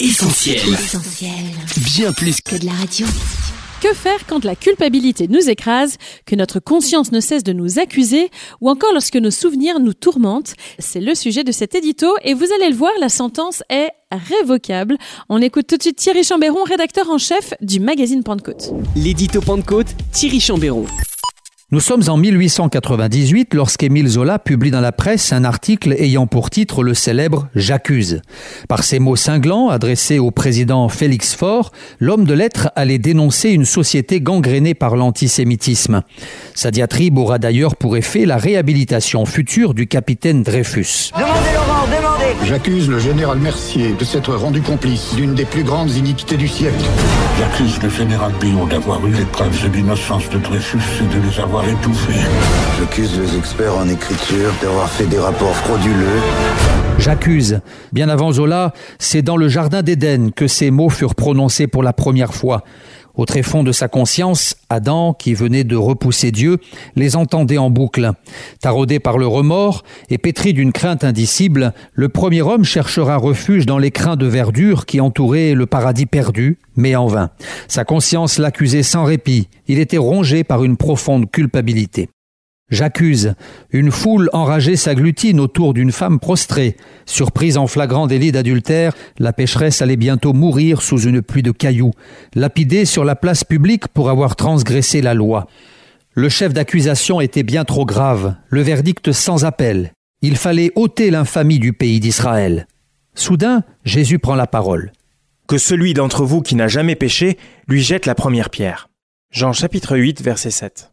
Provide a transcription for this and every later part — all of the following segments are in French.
Essentiel. Bien plus que de la radio. Que faire quand la culpabilité nous écrase, que notre conscience ne cesse de nous accuser, ou encore lorsque nos souvenirs nous tourmentent? C'est le sujet de cet édito et vous allez le voir, la sentence est révocable. On écoute tout de suite Thierry Chambéron, rédacteur en chef du magazine Pentecôte. L'édito Pentecôte, Thierry Chambéron. Nous sommes en 1898 lorsqu'Émile Zola publie dans la presse un article ayant pour titre le célèbre J'accuse. Par ces mots cinglants adressés au président Félix Faure, l'homme de lettres allait dénoncer une société gangrénée par l'antisémitisme. Sa diatribe aura d'ailleurs pour effet la réhabilitation future du capitaine Dreyfus. J'accuse le général Mercier de s'être rendu complice d'une des plus grandes iniquités du siècle. J'accuse le général Billot d'avoir eu les preuves de l'innocence de Dreyfus et de les avoir étouffés. J'accuse les experts en écriture d'avoir fait des rapports frauduleux. J'accuse. Bien avant Zola, c'est dans le Jardin d'Éden que ces mots furent prononcés pour la première fois. Au tréfonds de sa conscience, Adam, qui venait de repousser Dieu, les entendait en boucle. Taraudé par le remords et pétri d'une crainte indicible, le premier homme cherchera refuge dans les crins de verdure qui entouraient le paradis perdu, mais en vain. Sa conscience l'accusait sans répit. Il était rongé par une profonde culpabilité. J'accuse. Une foule enragée s'agglutine autour d'une femme prostrée. Surprise en flagrant délit d'adultère, la pécheresse allait bientôt mourir sous une pluie de cailloux, lapidée sur la place publique pour avoir transgressé la loi. Le chef d'accusation était bien trop grave, le verdict sans appel. Il fallait ôter l'infamie du pays d'Israël. Soudain, Jésus prend la parole. Que celui d'entre vous qui n'a jamais péché lui jette la première pierre. Jean chapitre 8 verset 7.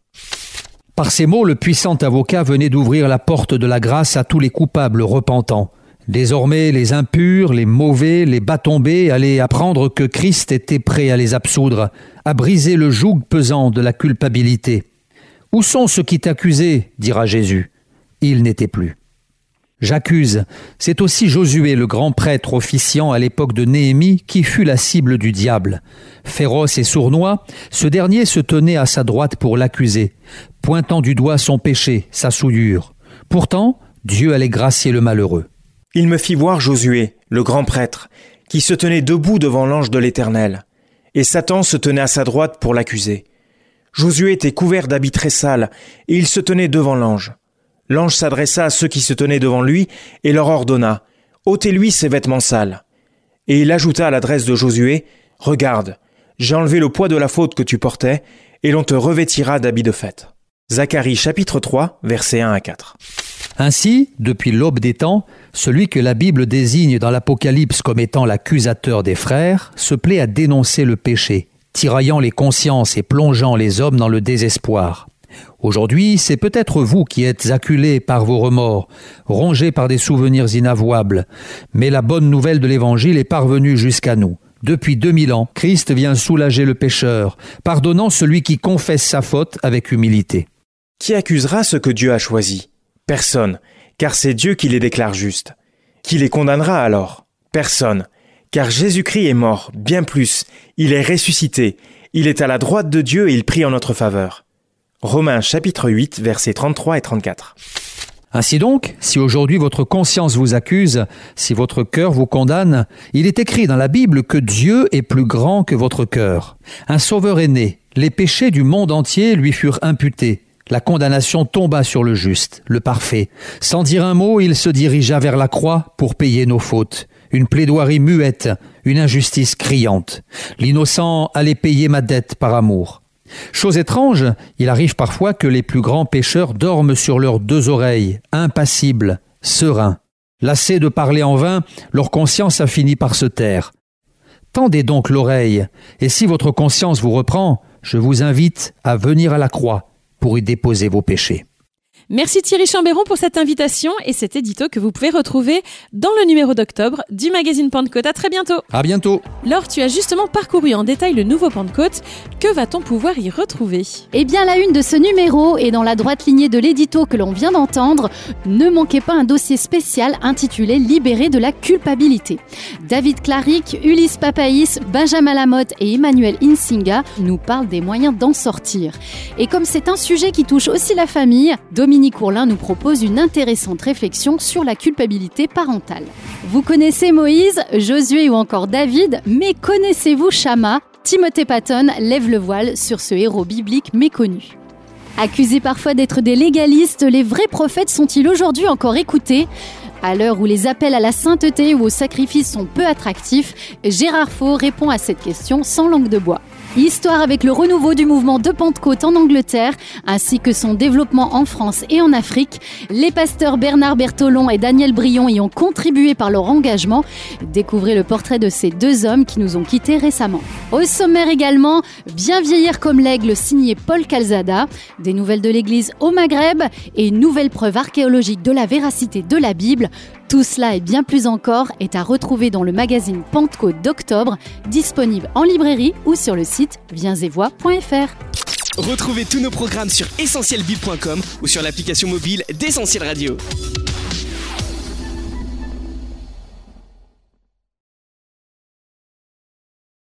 Par ces mots, le puissant avocat venait d'ouvrir la porte de la grâce à tous les coupables repentants. Désormais, les impurs, les mauvais, les bas tombés allaient apprendre que Christ était prêt à les absoudre, à briser le joug pesant de la culpabilité. Où sont ceux qui t'accusaient dira Jésus. Ils n'étaient plus. J'accuse. C'est aussi Josué, le grand prêtre officiant à l'époque de Néhémie, qui fut la cible du diable. Féroce et sournois, ce dernier se tenait à sa droite pour l'accuser, pointant du doigt son péché, sa souillure. Pourtant, Dieu allait gracier le malheureux. Il me fit voir Josué, le grand prêtre, qui se tenait debout devant l'ange de l'Éternel, et Satan se tenait à sa droite pour l'accuser. Josué était couvert d'habits très sales, et il se tenait devant l'ange. L'ange s'adressa à ceux qui se tenaient devant lui et leur ordonna ôtez-lui ses vêtements sales. Et il ajouta à l'adresse de Josué Regarde, j'ai enlevé le poids de la faute que tu portais, et l'on te revêtira d'habits de fête. Zacharie chapitre 3, versets 1 à 4. Ainsi, depuis l'aube des temps, celui que la Bible désigne dans l'Apocalypse comme étant l'accusateur des frères se plaît à dénoncer le péché, tiraillant les consciences et plongeant les hommes dans le désespoir. Aujourd'hui, c'est peut-être vous qui êtes acculés par vos remords, rongés par des souvenirs inavouables, mais la bonne nouvelle de l'Évangile est parvenue jusqu'à nous. Depuis 2000 ans, Christ vient soulager le pécheur, pardonnant celui qui confesse sa faute avec humilité. Qui accusera ce que Dieu a choisi? Personne, car c'est Dieu qui les déclare justes. Qui les condamnera alors? Personne, car Jésus-Christ est mort, bien plus, il est ressuscité, il est à la droite de Dieu et il prie en notre faveur. Romains chapitre 8 versets 33 et 34. Ainsi donc, si aujourd'hui votre conscience vous accuse, si votre cœur vous condamne, il est écrit dans la Bible que Dieu est plus grand que votre cœur. Un sauveur est né, les péchés du monde entier lui furent imputés. La condamnation tomba sur le juste, le parfait. Sans dire un mot, il se dirigea vers la croix pour payer nos fautes. Une plaidoirie muette, une injustice criante. L'innocent allait payer ma dette par amour. Chose étrange, il arrive parfois que les plus grands pécheurs dorment sur leurs deux oreilles, impassibles, sereins. Lassés de parler en vain, leur conscience a fini par se taire. Tendez donc l'oreille, et si votre conscience vous reprend, je vous invite à venir à la croix pour y déposer vos péchés. Merci Thierry Chambéron pour cette invitation et cet édito que vous pouvez retrouver dans le numéro d'octobre du magazine Pentecôte. À très bientôt. À bientôt. Laure, tu as justement parcouru en détail le nouveau Pentecôte. Que va-t-on pouvoir y retrouver? Eh bien, la une de ce numéro est dans la droite lignée de l'édito que l'on vient d'entendre. Ne manquez pas un dossier spécial intitulé Libéré de la culpabilité. David Claric, Ulysse Papaïs, Benjamin Lamotte et Emmanuel Insinga nous parlent des moyens d'en sortir. Et comme c'est un sujet qui touche aussi la famille, Dominique Dominique Ourlin nous propose une intéressante réflexion sur la culpabilité parentale. Vous connaissez Moïse, Josué ou encore David, mais connaissez-vous Shama Timothée Patton lève le voile sur ce héros biblique méconnu. Accusés parfois d'être des légalistes, les vrais prophètes sont-ils aujourd'hui encore écoutés? À l'heure où les appels à la sainteté ou au sacrifice sont peu attractifs, Gérard Faux répond à cette question sans langue de bois. Histoire avec le renouveau du mouvement de Pentecôte en Angleterre, ainsi que son développement en France et en Afrique. Les pasteurs Bernard Bertolon et Daniel Brion y ont contribué par leur engagement. Découvrez le portrait de ces deux hommes qui nous ont quittés récemment. Au sommaire également, Bien vieillir comme l'aigle signé Paul Calzada, des nouvelles de l'Église au Maghreb et une nouvelle preuve archéologique de la véracité de la Bible. Tout cela et bien plus encore est à retrouver dans le magazine Pentecôte d'octobre, disponible en librairie ou sur le site viensetvoix.fr. Retrouvez tous nos programmes sur essentielbible.com ou sur l'application mobile d'Essentiel Radio.